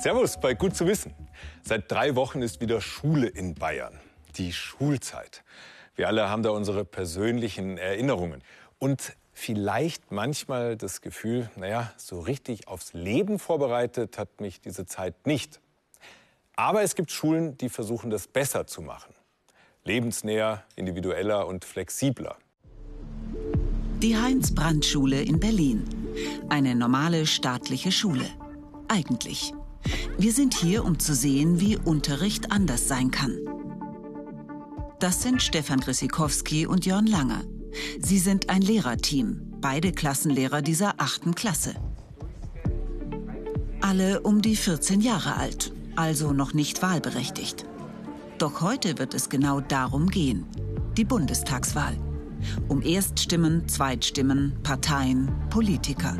Servus bei Gut zu wissen. Seit drei Wochen ist wieder Schule in Bayern. Die Schulzeit. Wir alle haben da unsere persönlichen Erinnerungen. Und vielleicht manchmal das Gefühl, naja, so richtig aufs Leben vorbereitet hat mich diese Zeit nicht. Aber es gibt Schulen, die versuchen, das besser zu machen. Lebensnäher, individueller und flexibler. Die Heinz-Brandt-Schule in Berlin. Eine normale staatliche Schule. Eigentlich. Wir sind hier, um zu sehen, wie Unterricht anders sein kann. Das sind Stefan Grissikowski und Jörn Lange. Sie sind ein Lehrerteam, beide Klassenlehrer dieser achten Klasse. Alle um die 14 Jahre alt, also noch nicht wahlberechtigt. Doch heute wird es genau darum gehen, die Bundestagswahl. Um Erststimmen, Zweitstimmen, Parteien, Politiker.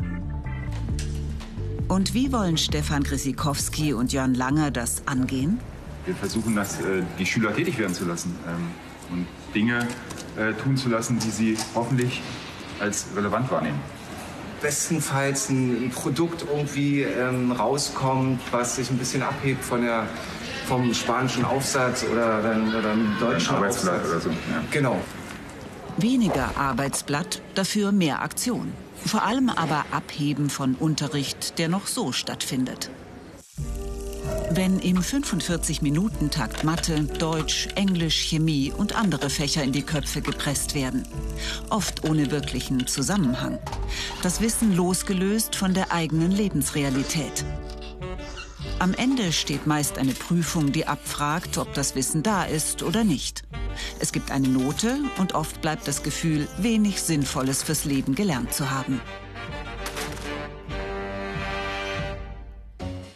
Und wie wollen Stefan Grissikowski und Jörn Langer das angehen? Wir versuchen, das, äh, die Schüler tätig werden zu lassen ähm, und Dinge äh, tun zu lassen, die sie hoffentlich als relevant wahrnehmen. Bestenfalls ein Produkt irgendwie ähm, rauskommt, was sich ein bisschen abhebt von der, vom spanischen Aufsatz oder, dann, oder einem deutschen Arbeitsblatt Aufsatz. oder so. Ja. Genau. Weniger Arbeitsblatt, dafür mehr Aktion. Vor allem aber Abheben von Unterricht, der noch so stattfindet. Wenn im 45-Minuten-Takt Mathe, Deutsch, Englisch, Chemie und andere Fächer in die Köpfe gepresst werden. Oft ohne wirklichen Zusammenhang. Das Wissen losgelöst von der eigenen Lebensrealität. Am Ende steht meist eine Prüfung, die abfragt, ob das Wissen da ist oder nicht. Es gibt eine Note und oft bleibt das Gefühl, wenig Sinnvolles fürs Leben gelernt zu haben.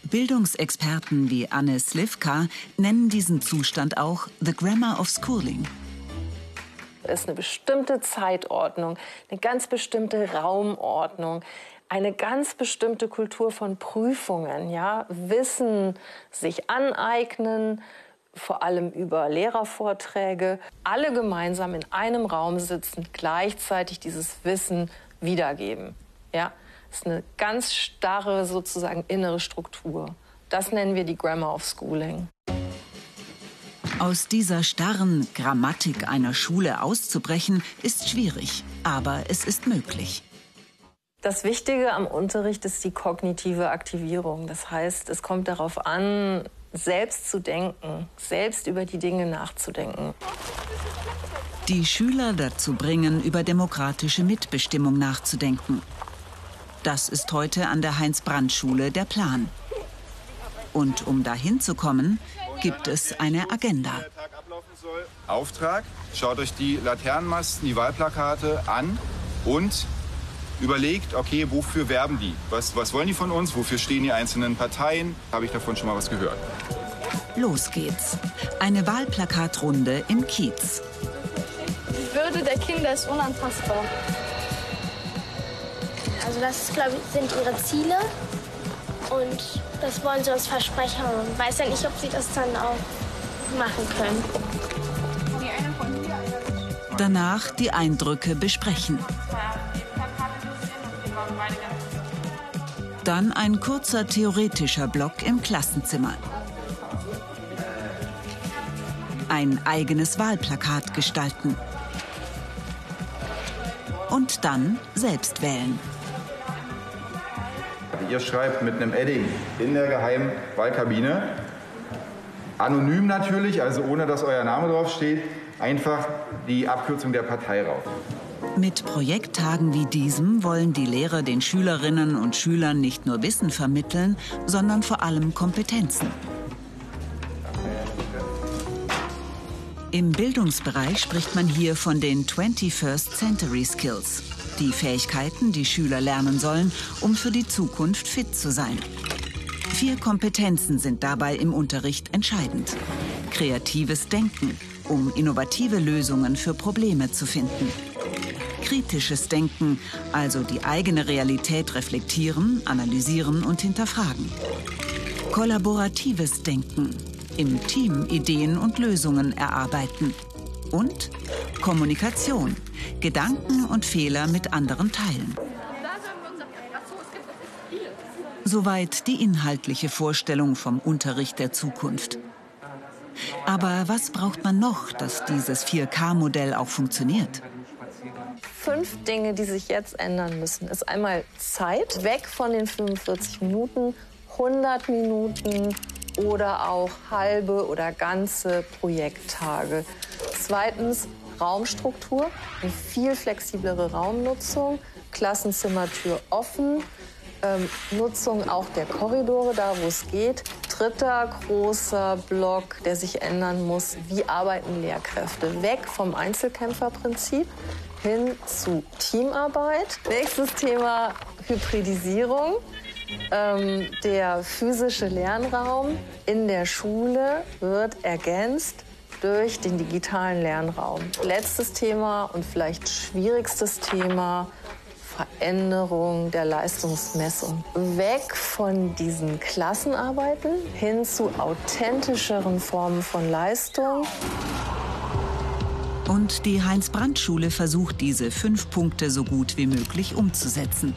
Bildungsexperten wie Anne Slivka nennen diesen Zustand auch The Grammar of Schooling. Es ist eine bestimmte Zeitordnung, eine ganz bestimmte Raumordnung, eine ganz bestimmte Kultur von Prüfungen, ja, Wissen sich aneignen, vor allem über Lehrervorträge, alle gemeinsam in einem Raum sitzen, gleichzeitig dieses Wissen wiedergeben. Ja, das ist eine ganz starre sozusagen innere Struktur. Das nennen wir die Grammar of Schooling. Aus dieser starren Grammatik einer Schule auszubrechen, ist schwierig, aber es ist möglich. Das Wichtige am Unterricht ist die kognitive Aktivierung. Das heißt, es kommt darauf an, selbst zu denken, selbst über die Dinge nachzudenken. Die Schüler dazu bringen, über demokratische Mitbestimmung nachzudenken. Das ist heute an der Heinz-Brandt-Schule der Plan. Und um dahin zu kommen, gibt es eine Agenda. Auftrag, schaut euch die Laternenmasten, die Wahlplakate an und überlegt, okay, wofür werben die? Was, was wollen die von uns? Wofür stehen die einzelnen Parteien? Habe ich davon schon mal was gehört? Los geht's. Eine Wahlplakatrunde im Kiez. Die Würde der Kinder ist unantastbar. Also das, glaube ich, sind ihre Ziele und das wollen sie uns versprechen. Und weiß ja nicht, ob sie das dann auch machen können. Danach die Eindrücke besprechen. Dann ein kurzer theoretischer Block im Klassenzimmer. Ein eigenes Wahlplakat gestalten. Und dann selbst wählen. Ihr schreibt mit einem Edding in der geheimen Wahlkabine, anonym natürlich, also ohne dass euer Name draufsteht, einfach die Abkürzung der Partei rauf. Mit Projekttagen wie diesem wollen die Lehrer den Schülerinnen und Schülern nicht nur Wissen vermitteln, sondern vor allem Kompetenzen. Im Bildungsbereich spricht man hier von den 21st Century Skills, die Fähigkeiten, die Schüler lernen sollen, um für die Zukunft fit zu sein. Vier Kompetenzen sind dabei im Unterricht entscheidend. Kreatives Denken, um innovative Lösungen für Probleme zu finden kritisches Denken, also die eigene Realität reflektieren, analysieren und hinterfragen. Kollaboratives Denken, im Team Ideen und Lösungen erarbeiten. Und Kommunikation, Gedanken und Fehler mit anderen teilen. Soweit die inhaltliche Vorstellung vom Unterricht der Zukunft. Aber was braucht man noch, dass dieses 4K-Modell auch funktioniert? Fünf Dinge, die sich jetzt ändern müssen, ist einmal Zeit, weg von den 45 Minuten, 100 Minuten oder auch halbe oder ganze Projekttage. Zweitens Raumstruktur, eine viel flexiblere Raumnutzung, Klassenzimmertür offen, ähm, Nutzung auch der Korridore, da wo es geht. Dritter großer Block, der sich ändern muss, wie arbeiten Lehrkräfte? Weg vom Einzelkämpferprinzip hin zu Teamarbeit. Nächstes Thema Hybridisierung. Ähm, der physische Lernraum in der Schule wird ergänzt durch den digitalen Lernraum. Letztes Thema und vielleicht schwierigstes Thema Veränderung der Leistungsmessung. Weg von diesen Klassenarbeiten hin zu authentischeren Formen von Leistung. Und die Heinz-Brandt-Schule versucht, diese fünf Punkte so gut wie möglich umzusetzen.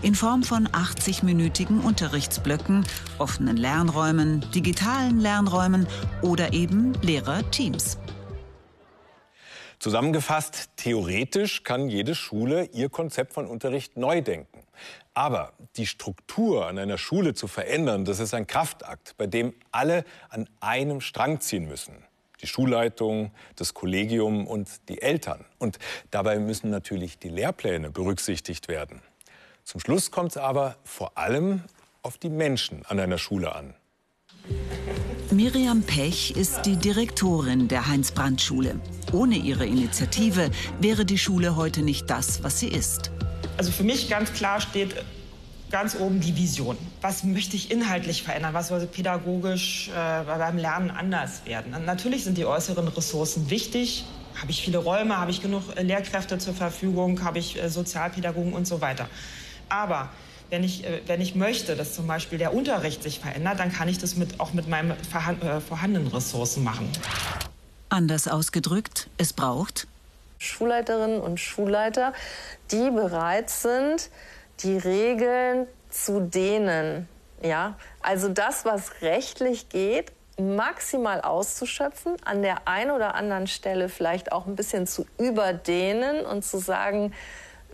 In Form von 80-minütigen Unterrichtsblöcken, offenen Lernräumen, digitalen Lernräumen oder eben Lehrer-Teams. Zusammengefasst, theoretisch kann jede Schule ihr Konzept von Unterricht neu denken. Aber die Struktur an einer Schule zu verändern, das ist ein Kraftakt, bei dem alle an einem Strang ziehen müssen. Die Schulleitung, das Kollegium und die Eltern. Und dabei müssen natürlich die Lehrpläne berücksichtigt werden. Zum Schluss kommt es aber vor allem auf die Menschen an einer Schule an. Miriam Pech ist die Direktorin der Heinz-Brandt-Schule. Ohne ihre Initiative wäre die Schule heute nicht das, was sie ist. Also für mich ganz klar steht ganz oben die Vision. Was möchte ich inhaltlich verändern? Was soll pädagogisch äh, beim Lernen anders werden? Und natürlich sind die äußeren Ressourcen wichtig. Habe ich viele Räume? Habe ich genug äh, Lehrkräfte zur Verfügung? Habe ich äh, Sozialpädagogen und so weiter? Aber wenn ich, äh, wenn ich möchte, dass zum Beispiel der Unterricht sich verändert, dann kann ich das mit, auch mit meinen äh, vorhandenen Ressourcen machen. Anders ausgedrückt, es braucht Schulleiterinnen und Schulleiter, die bereit sind, die Regeln zu dehnen. Ja, also das, was rechtlich geht, maximal auszuschöpfen, an der einen oder anderen Stelle vielleicht auch ein bisschen zu überdehnen und zu sagen,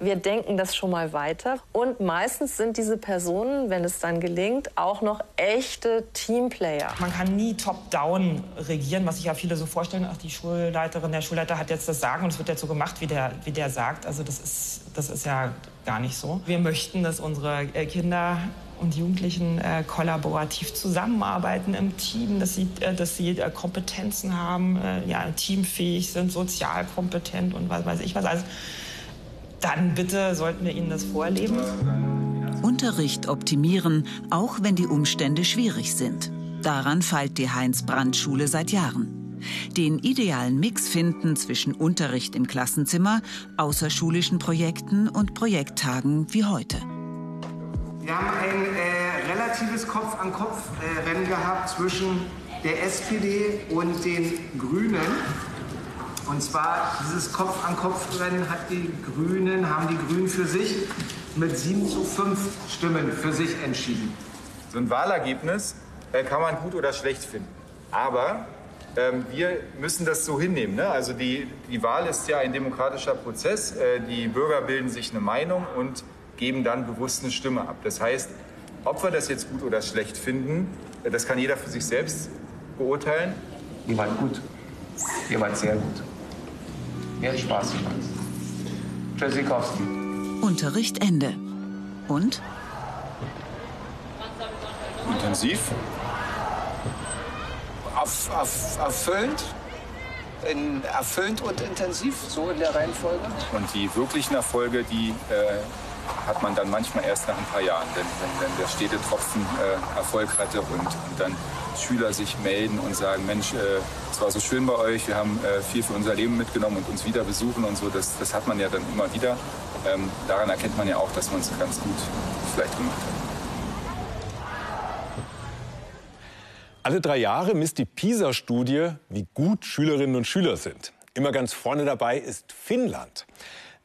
wir denken das schon mal weiter. Und meistens sind diese Personen, wenn es dann gelingt, auch noch echte Teamplayer. Man kann nie top-down regieren, was sich ja viele so vorstellen. Ach, die Schulleiterin, der Schulleiter hat jetzt das Sagen und es wird jetzt so gemacht, wie der, wie der sagt. Also das ist, das ist ja gar nicht so. Wir möchten, dass unsere äh, Kinder und Jugendlichen äh, kollaborativ zusammenarbeiten im Team, dass sie, äh, dass sie äh, Kompetenzen haben, äh, ja, teamfähig sind, sozial kompetent und was weiß ich was. Also dann bitte sollten wir ihnen das vorleben. Unterricht optimieren, auch wenn die Umstände schwierig sind. Daran feilt die Heinz-Brandt-Schule seit Jahren. Den idealen Mix finden zwischen Unterricht im Klassenzimmer, außerschulischen Projekten und Projekttagen wie heute. Wir haben ein äh, relatives Kopf-an-Kopf-Rennen äh, gehabt zwischen der SPD und den Grünen. Und zwar dieses Kopf-an-Kopf-Rennen hat die Grünen, haben die Grünen für sich mit 7 zu 5 Stimmen für sich entschieden. So ein Wahlergebnis äh, kann man gut oder schlecht finden. Aber ähm, wir müssen das so hinnehmen. Ne? Also die, die Wahl ist ja ein demokratischer Prozess. Äh, die Bürger bilden sich eine Meinung und geben dann bewusst eine Stimme ab. Das heißt, ob wir das jetzt gut oder schlecht finden, äh, das kann jeder für sich selbst beurteilen. Ihr wart gut. Ihr wart sehr gut. Mir hat Spaß gemacht. Tschüssikowski. Unterricht Ende. Und? Intensiv. Erf, erf, erfüllend. In, erfüllend und intensiv, so in der Reihenfolge. Und die wirklichen Erfolge, die äh, hat man dann manchmal erst nach ein paar Jahren, wenn, wenn, wenn der Städtetropfen äh, Erfolg hatte und, und, dann Schüler sich melden und sagen, Mensch, äh, es war so schön bei euch, wir haben äh, viel für unser Leben mitgenommen und uns wieder besuchen und so, das, das hat man ja dann immer wieder. Ähm, daran erkennt man ja auch, dass man es ganz gut vielleicht gemacht hat. Alle drei Jahre misst die PISA-Studie, wie gut Schülerinnen und Schüler sind. Immer ganz vorne dabei ist Finnland.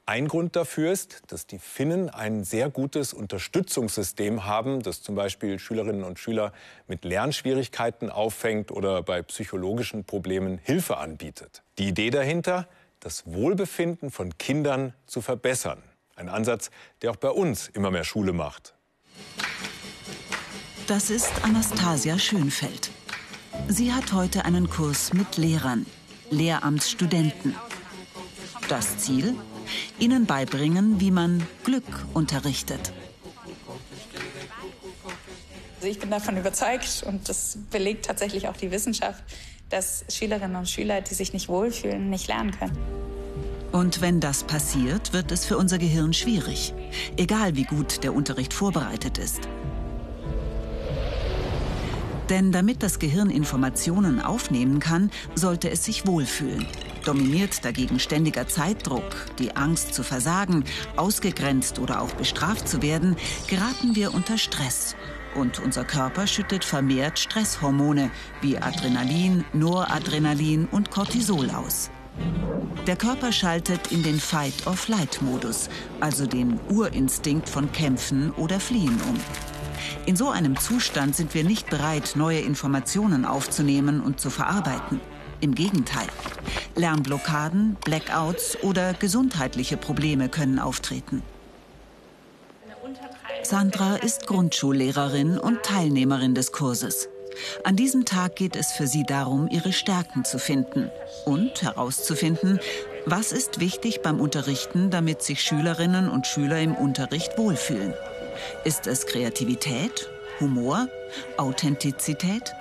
Ein Grund dafür ist, dass die Finnen ein sehr gutes Unterstützungssystem haben, das zum Beispiel Schülerinnen und Schüler mit Lernschwierigkeiten auffängt oder bei psychologischen Problemen Hilfe anbietet. Die Idee dahinter, das Wohlbefinden von Kindern zu verbessern. Ein Ansatz, der auch bei uns immer mehr Schule macht. Das ist Anastasia Schönfeld. Sie hat heute einen Kurs mit Lehrern, Lehramtsstudenten. Das Ziel? Ihnen beibringen, wie man Glück unterrichtet. Also ich bin davon überzeugt und das belegt tatsächlich auch die Wissenschaft, dass Schülerinnen und Schüler, die sich nicht wohlfühlen, nicht lernen können. Und wenn das passiert, wird es für unser Gehirn schwierig, egal wie gut der Unterricht vorbereitet ist. Denn damit das Gehirn Informationen aufnehmen kann, sollte es sich wohlfühlen. Dominiert dagegen ständiger Zeitdruck, die Angst zu versagen, ausgegrenzt oder auch bestraft zu werden, geraten wir unter Stress. Und unser Körper schüttet vermehrt Stresshormone wie Adrenalin, Noradrenalin und Cortisol aus. Der Körper schaltet in den Fight-or-Flight-Modus, also den Urinstinkt von Kämpfen oder Fliehen um. In so einem Zustand sind wir nicht bereit, neue Informationen aufzunehmen und zu verarbeiten. Im Gegenteil. Lernblockaden, Blackouts oder gesundheitliche Probleme können auftreten. Sandra ist Grundschullehrerin und Teilnehmerin des Kurses. An diesem Tag geht es für sie darum, ihre Stärken zu finden und herauszufinden, was ist wichtig beim Unterrichten, damit sich Schülerinnen und Schüler im Unterricht wohlfühlen. Ist es Kreativität, Humor, Authentizität?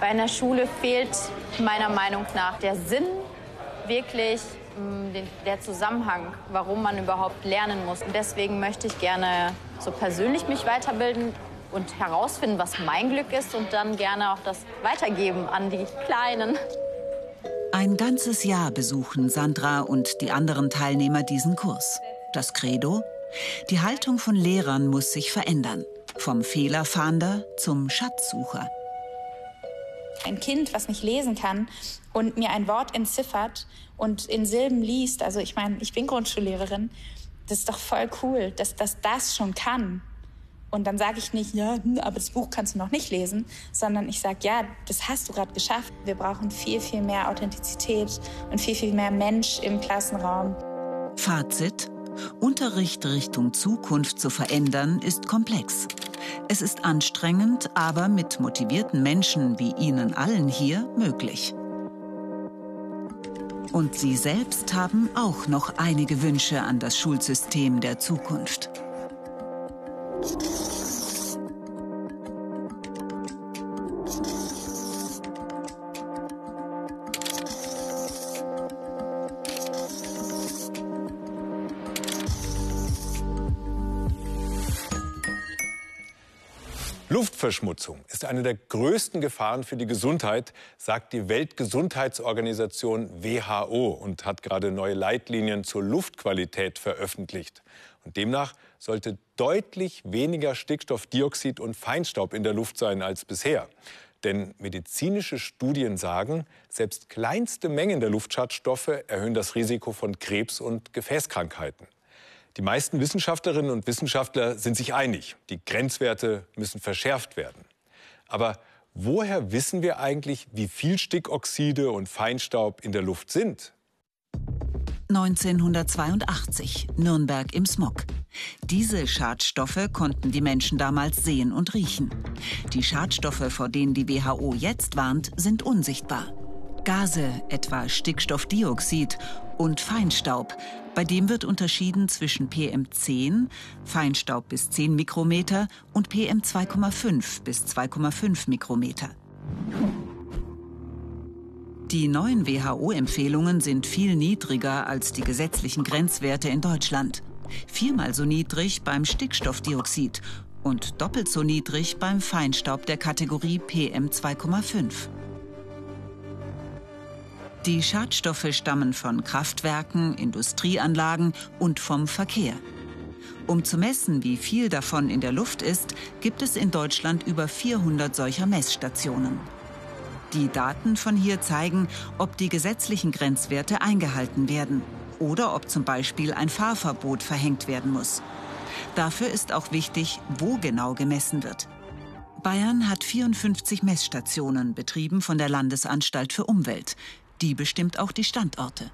Bei einer Schule fehlt meiner Meinung nach der Sinn, wirklich mm, der Zusammenhang, warum man überhaupt lernen muss. Und deswegen möchte ich gerne so persönlich mich weiterbilden und herausfinden, was mein Glück ist und dann gerne auch das weitergeben an die Kleinen. Ein ganzes Jahr besuchen Sandra und die anderen Teilnehmer diesen Kurs. Das Credo? Die Haltung von Lehrern muss sich verändern. Vom Fehlerfahnder zum Schatzsucher. Ein Kind, was nicht lesen kann und mir ein Wort entziffert und in Silben liest, also ich meine, ich bin Grundschullehrerin, das ist doch voll cool, dass das das schon kann. Und dann sage ich nicht, ja, hm, aber das Buch kannst du noch nicht lesen, sondern ich sage, ja, das hast du gerade geschafft. Wir brauchen viel, viel mehr Authentizität und viel, viel mehr Mensch im Klassenraum. Fazit. Unterricht Richtung Zukunft zu verändern, ist komplex. Es ist anstrengend, aber mit motivierten Menschen wie Ihnen allen hier möglich. Und Sie selbst haben auch noch einige Wünsche an das Schulsystem der Zukunft. Luftverschmutzung ist eine der größten Gefahren für die Gesundheit, sagt die Weltgesundheitsorganisation WHO und hat gerade neue Leitlinien zur Luftqualität veröffentlicht. Und demnach sollte deutlich weniger Stickstoffdioxid und Feinstaub in der Luft sein als bisher. Denn medizinische Studien sagen, selbst kleinste Mengen der Luftschadstoffe erhöhen das Risiko von Krebs und Gefäßkrankheiten. Die meisten Wissenschaftlerinnen und Wissenschaftler sind sich einig, die Grenzwerte müssen verschärft werden. Aber woher wissen wir eigentlich, wie viel Stickoxide und Feinstaub in der Luft sind? 1982, Nürnberg im Smog. Diese Schadstoffe konnten die Menschen damals sehen und riechen. Die Schadstoffe, vor denen die WHO jetzt warnt, sind unsichtbar. Gase, etwa Stickstoffdioxid und Feinstaub, bei dem wird unterschieden zwischen PM10, Feinstaub bis 10 Mikrometer, und PM2,5 bis 2,5 Mikrometer. Die neuen WHO-Empfehlungen sind viel niedriger als die gesetzlichen Grenzwerte in Deutschland. Viermal so niedrig beim Stickstoffdioxid und doppelt so niedrig beim Feinstaub der Kategorie PM2,5. Die Schadstoffe stammen von Kraftwerken, Industrieanlagen und vom Verkehr. Um zu messen, wie viel davon in der Luft ist, gibt es in Deutschland über 400 solcher Messstationen. Die Daten von hier zeigen, ob die gesetzlichen Grenzwerte eingehalten werden. oder ob zum Beispiel ein Fahrverbot verhängt werden muss. Dafür ist auch wichtig, wo genau gemessen wird. Bayern hat 54 Messstationen, betrieben von der Landesanstalt für Umwelt. Die bestimmt auch die Standorte.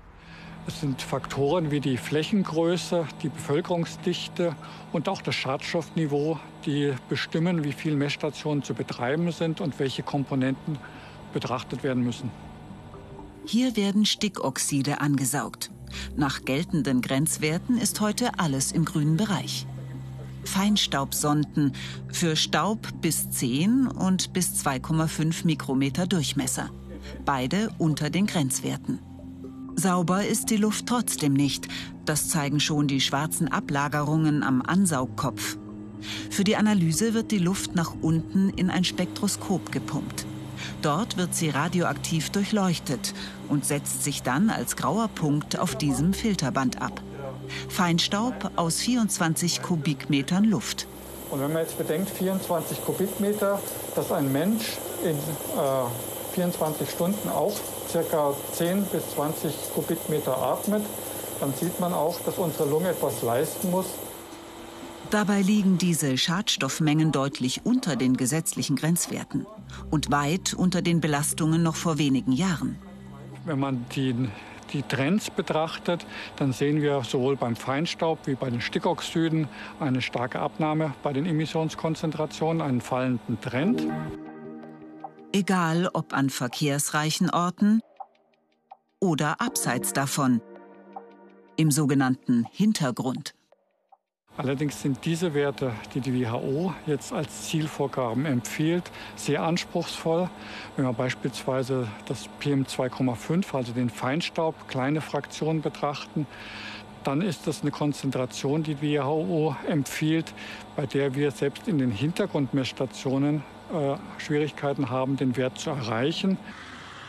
Es sind Faktoren wie die Flächengröße, die Bevölkerungsdichte und auch das Schadstoffniveau, die bestimmen, wie viele Messstationen zu betreiben sind und welche Komponenten betrachtet werden müssen. Hier werden Stickoxide angesaugt. Nach geltenden Grenzwerten ist heute alles im grünen Bereich. Feinstaubsonden für Staub bis 10 und bis 2,5 Mikrometer Durchmesser. Beide unter den Grenzwerten. Sauber ist die Luft trotzdem nicht. Das zeigen schon die schwarzen Ablagerungen am Ansaugkopf. Für die Analyse wird die Luft nach unten in ein Spektroskop gepumpt. Dort wird sie radioaktiv durchleuchtet und setzt sich dann als grauer Punkt auf diesem Filterband ab. Feinstaub aus 24 Kubikmetern Luft. Und wenn man jetzt bedenkt, 24 Kubikmeter, dass ein Mensch in äh, 24 Stunden auch ca. 10 bis 20 Kubikmeter atmet, dann sieht man auch, dass unsere Lunge etwas leisten muss. Dabei liegen diese Schadstoffmengen deutlich unter den gesetzlichen Grenzwerten und weit unter den Belastungen noch vor wenigen Jahren. Wenn man die, die Trends betrachtet, dann sehen wir sowohl beim Feinstaub wie bei den Stickoxiden eine starke Abnahme bei den Emissionskonzentrationen, einen fallenden Trend. Egal ob an verkehrsreichen Orten oder abseits davon, im sogenannten Hintergrund. Allerdings sind diese Werte, die die WHO jetzt als Zielvorgaben empfiehlt, sehr anspruchsvoll. Wenn wir beispielsweise das PM2,5, also den Feinstaub, kleine Fraktionen betrachten, dann ist das eine Konzentration, die die WHO empfiehlt, bei der wir selbst in den Hintergrundmessstationen äh, Schwierigkeiten haben, den Wert zu erreichen.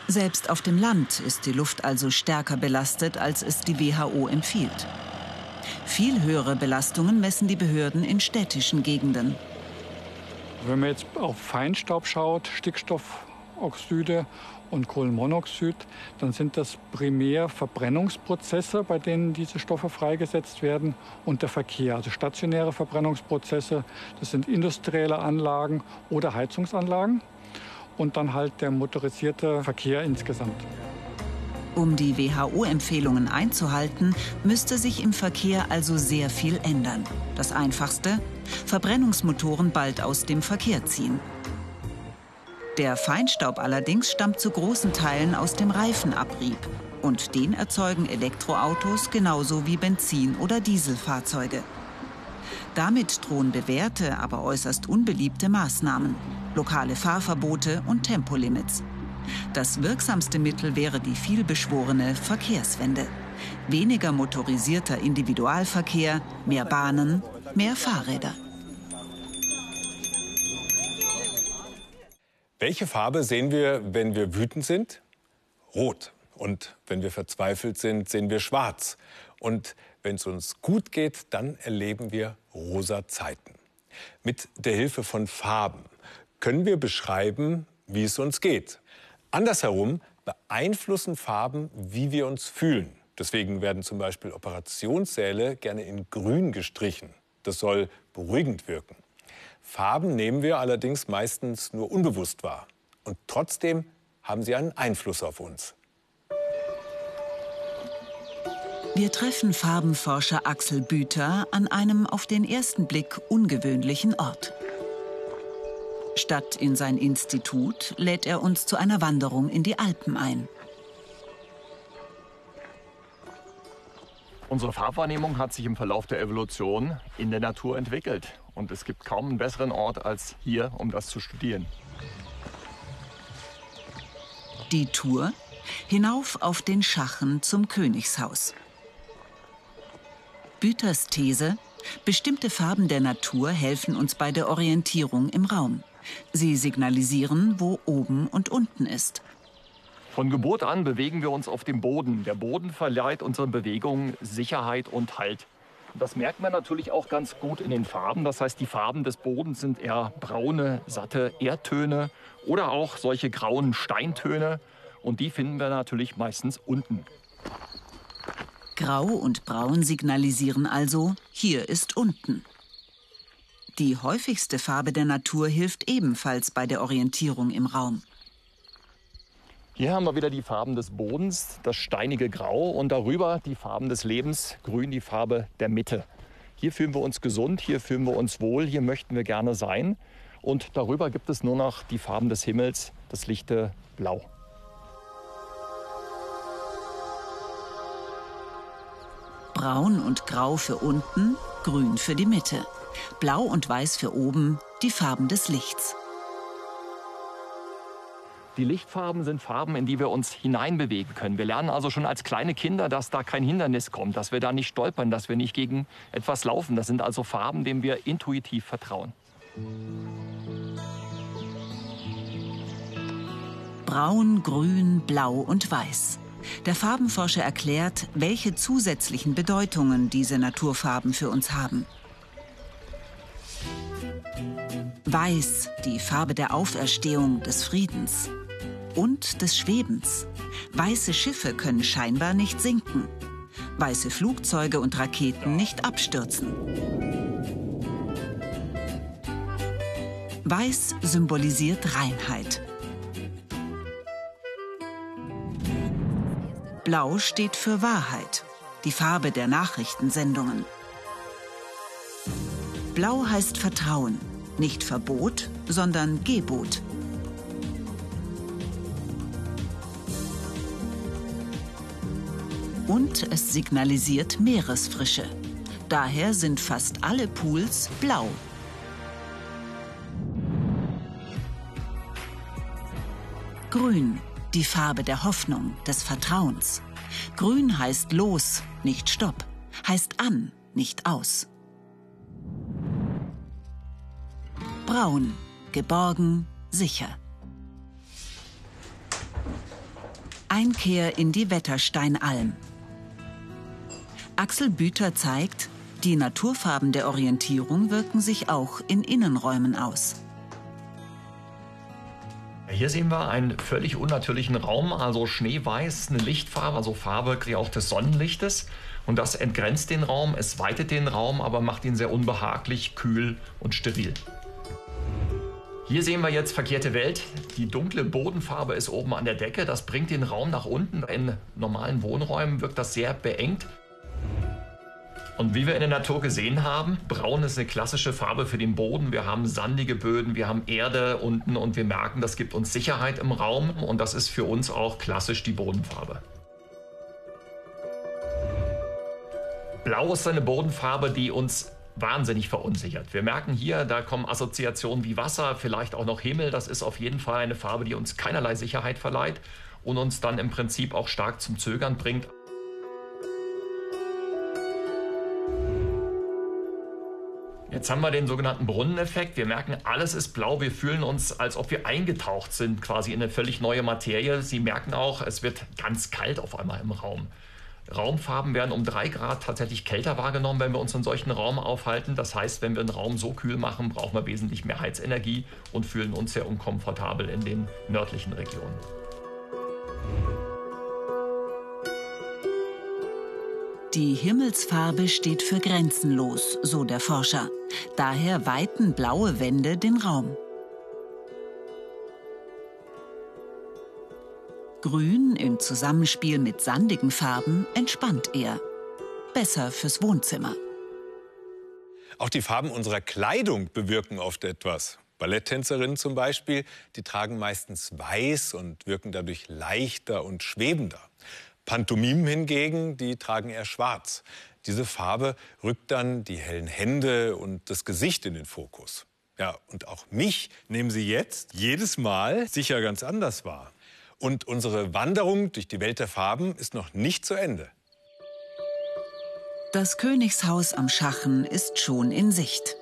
Selbst auf dem Land ist die Luft also stärker belastet, als es die WHO empfiehlt. Viel höhere Belastungen messen die Behörden in städtischen Gegenden. Wenn man jetzt auf Feinstaub schaut, Stickstoffoxide und Kohlenmonoxid, dann sind das primär Verbrennungsprozesse, bei denen diese Stoffe freigesetzt werden und der Verkehr, also stationäre Verbrennungsprozesse, das sind industrielle Anlagen oder Heizungsanlagen und dann halt der motorisierte Verkehr insgesamt. Um die WHO-Empfehlungen einzuhalten, müsste sich im Verkehr also sehr viel ändern. Das Einfachste? Verbrennungsmotoren bald aus dem Verkehr ziehen. Der Feinstaub allerdings stammt zu großen Teilen aus dem Reifenabrieb. Und den erzeugen Elektroautos genauso wie Benzin- oder Dieselfahrzeuge. Damit drohen bewährte, aber äußerst unbeliebte Maßnahmen. Lokale Fahrverbote und Tempolimits. Das wirksamste Mittel wäre die vielbeschworene Verkehrswende. Weniger motorisierter Individualverkehr, mehr Bahnen, mehr Fahrräder. Welche Farbe sehen wir, wenn wir wütend sind? Rot. Und wenn wir verzweifelt sind, sehen wir schwarz. Und wenn es uns gut geht, dann erleben wir rosa Zeiten. Mit der Hilfe von Farben können wir beschreiben, wie es uns geht. Andersherum beeinflussen Farben, wie wir uns fühlen. Deswegen werden zum Beispiel Operationssäle gerne in grün gestrichen. Das soll beruhigend wirken. Farben nehmen wir allerdings meistens nur unbewusst wahr. Und trotzdem haben sie einen Einfluss auf uns. Wir treffen Farbenforscher Axel Büter an einem auf den ersten Blick ungewöhnlichen Ort. Statt in sein Institut lädt er uns zu einer Wanderung in die Alpen ein. Unsere Farbwahrnehmung hat sich im Verlauf der Evolution in der Natur entwickelt. Und es gibt kaum einen besseren Ort als hier, um das zu studieren. Die Tour hinauf auf den Schachen zum Königshaus. Büters These, bestimmte Farben der Natur helfen uns bei der Orientierung im Raum. Sie signalisieren, wo oben und unten ist. Von Geburt an bewegen wir uns auf dem Boden. Der Boden verleiht unseren Bewegungen Sicherheit und Halt. Das merkt man natürlich auch ganz gut in den Farben. Das heißt, die Farben des Bodens sind eher braune, satte Erdtöne oder auch solche grauen Steintöne. Und die finden wir natürlich meistens unten. Grau und Braun signalisieren also, hier ist unten. Die häufigste Farbe der Natur hilft ebenfalls bei der Orientierung im Raum. Hier haben wir wieder die Farben des Bodens, das steinige Grau und darüber die Farben des Lebens, grün die Farbe der Mitte. Hier fühlen wir uns gesund, hier fühlen wir uns wohl, hier möchten wir gerne sein. Und darüber gibt es nur noch die Farben des Himmels, das lichte Blau. Braun und Grau für unten, Grün für die Mitte. Blau und Weiß für oben, die Farben des Lichts. Die Lichtfarben sind Farben, in die wir uns hineinbewegen können. Wir lernen also schon als kleine Kinder, dass da kein Hindernis kommt, dass wir da nicht stolpern, dass wir nicht gegen etwas laufen. Das sind also Farben, denen wir intuitiv vertrauen. Braun, Grün, Blau und Weiß. Der Farbenforscher erklärt, welche zusätzlichen Bedeutungen diese Naturfarben für uns haben. Weiß, die Farbe der Auferstehung, des Friedens und des Schwebens. Weiße Schiffe können scheinbar nicht sinken. Weiße Flugzeuge und Raketen nicht abstürzen. Weiß symbolisiert Reinheit. Blau steht für Wahrheit, die Farbe der Nachrichtensendungen. Blau heißt Vertrauen, nicht Verbot, sondern Gebot. Und es signalisiert Meeresfrische. Daher sind fast alle Pools blau. Grün, die Farbe der Hoffnung, des Vertrauens. Grün heißt los, nicht stopp, heißt an, nicht aus. Braun, geborgen, sicher. Einkehr in die Wettersteinalm. Axel Büter zeigt, die Naturfarben der Orientierung wirken sich auch in Innenräumen aus. Hier sehen wir einen völlig unnatürlichen Raum, also schneeweiß, eine Lichtfarbe, also Farbe auch des Sonnenlichtes. Und das entgrenzt den Raum, es weitet den Raum, aber macht ihn sehr unbehaglich, kühl und steril. Hier sehen wir jetzt verkehrte Welt. Die dunkle Bodenfarbe ist oben an der Decke. Das bringt den Raum nach unten. In normalen Wohnräumen wirkt das sehr beengt. Und wie wir in der Natur gesehen haben, braun ist eine klassische Farbe für den Boden. Wir haben sandige Böden, wir haben Erde unten und wir merken, das gibt uns Sicherheit im Raum und das ist für uns auch klassisch die Bodenfarbe. Blau ist eine Bodenfarbe, die uns wahnsinnig verunsichert. Wir merken hier, da kommen Assoziationen wie Wasser, vielleicht auch noch Himmel. Das ist auf jeden Fall eine Farbe, die uns keinerlei Sicherheit verleiht und uns dann im Prinzip auch stark zum Zögern bringt. Jetzt haben wir den sogenannten Brunneneffekt. Wir merken, alles ist blau. Wir fühlen uns, als ob wir eingetaucht sind, quasi in eine völlig neue Materie. Sie merken auch, es wird ganz kalt auf einmal im Raum. Raumfarben werden um drei Grad tatsächlich kälter wahrgenommen, wenn wir uns in solchen Raum aufhalten. Das heißt, wenn wir einen Raum so kühl machen, brauchen wir wesentlich mehr Heizenergie und fühlen uns sehr unkomfortabel in den nördlichen Regionen. Die Himmelsfarbe steht für grenzenlos, so der Forscher. Daher weiten blaue Wände den Raum. Grün im Zusammenspiel mit sandigen Farben entspannt eher. Besser fürs Wohnzimmer. Auch die Farben unserer Kleidung bewirken oft etwas. Balletttänzerinnen zum Beispiel, die tragen meistens weiß und wirken dadurch leichter und schwebender. Pantomimen hingegen, die tragen eher schwarz. Diese Farbe rückt dann die hellen Hände und das Gesicht in den Fokus. Ja, und auch mich nehmen sie jetzt jedes Mal sicher ganz anders wahr. Und unsere Wanderung durch die Welt der Farben ist noch nicht zu Ende. Das Königshaus am Schachen ist schon in Sicht.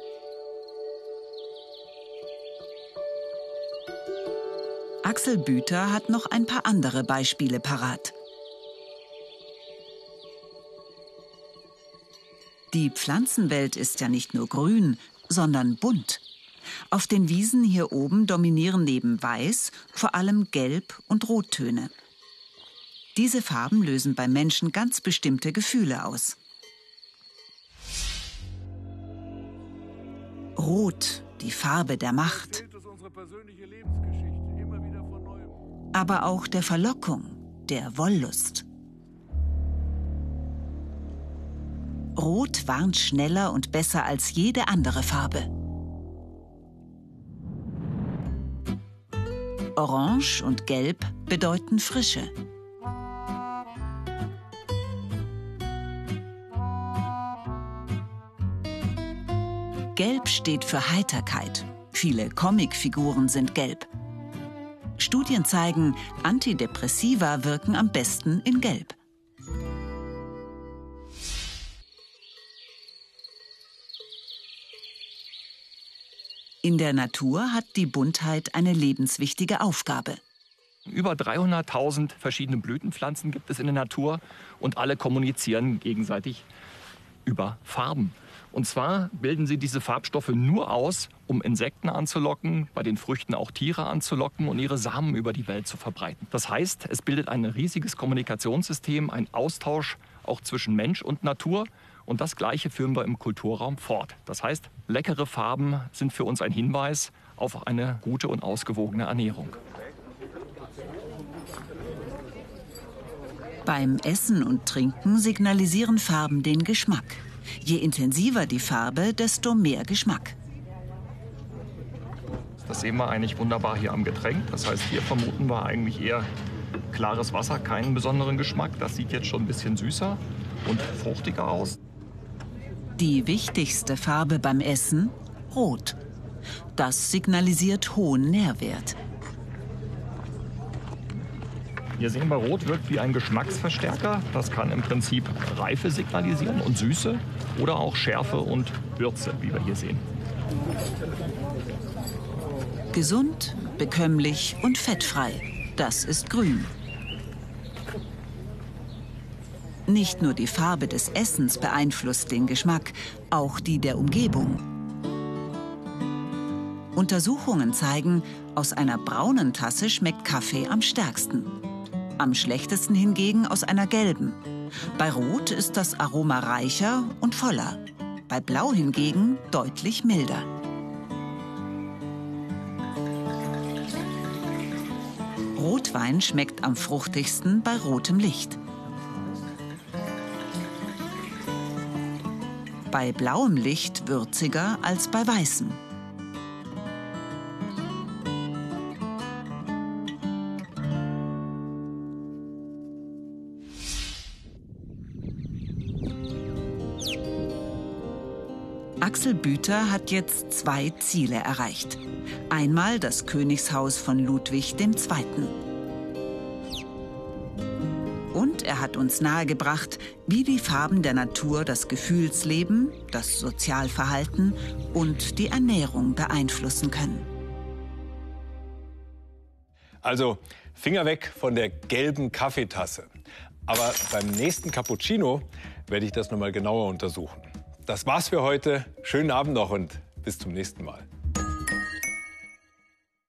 Axel Büter hat noch ein paar andere Beispiele parat. Die Pflanzenwelt ist ja nicht nur grün, sondern bunt. Auf den Wiesen hier oben dominieren neben Weiß vor allem Gelb- und Rottöne. Diese Farben lösen beim Menschen ganz bestimmte Gefühle aus. Rot, die Farbe der Macht. Aber auch der Verlockung, der Wollust. Rot warnt schneller und besser als jede andere Farbe. Orange und Gelb bedeuten Frische. Gelb steht für Heiterkeit. Viele Comicfiguren sind gelb. Studien zeigen, Antidepressiva wirken am besten in Gelb. In der Natur hat die Buntheit eine lebenswichtige Aufgabe. Über 300.000 verschiedene Blütenpflanzen gibt es in der Natur und alle kommunizieren gegenseitig über Farben. Und zwar bilden sie diese Farbstoffe nur aus, um Insekten anzulocken, bei den Früchten auch Tiere anzulocken und ihre Samen über die Welt zu verbreiten. Das heißt, es bildet ein riesiges Kommunikationssystem, ein Austausch auch zwischen Mensch und Natur. Und das Gleiche führen wir im Kulturraum fort. Das heißt, leckere Farben sind für uns ein Hinweis auf eine gute und ausgewogene Ernährung. Beim Essen und Trinken signalisieren Farben den Geschmack. Je intensiver die Farbe, desto mehr Geschmack. Das sehen wir eigentlich wunderbar hier am Getränk. Das heißt, hier vermuten wir eigentlich eher klares Wasser, keinen besonderen Geschmack. Das sieht jetzt schon ein bisschen süßer und fruchtiger aus. Die wichtigste Farbe beim Essen? Rot. Das signalisiert hohen Nährwert. Hier sehen wir, Rot wirkt wie ein Geschmacksverstärker. Das kann im Prinzip Reife signalisieren und Süße oder auch Schärfe und Würze, wie wir hier sehen. Gesund, bekömmlich und fettfrei. Das ist grün. Nicht nur die Farbe des Essens beeinflusst den Geschmack, auch die der Umgebung. Untersuchungen zeigen, aus einer braunen Tasse schmeckt Kaffee am stärksten. Am schlechtesten hingegen aus einer gelben. Bei Rot ist das Aroma reicher und voller. Bei Blau hingegen deutlich milder. Rotwein schmeckt am fruchtigsten bei rotem Licht. Bei blauem Licht würziger als bei weißem. Axel Büter hat jetzt zwei Ziele erreicht. Einmal das Königshaus von Ludwig II. Hat uns nahegebracht, wie die Farben der Natur das Gefühlsleben, das Sozialverhalten und die Ernährung beeinflussen können. Also Finger weg von der gelben Kaffeetasse. Aber beim nächsten Cappuccino werde ich das noch mal genauer untersuchen. Das war's für heute. Schönen Abend noch und bis zum nächsten Mal.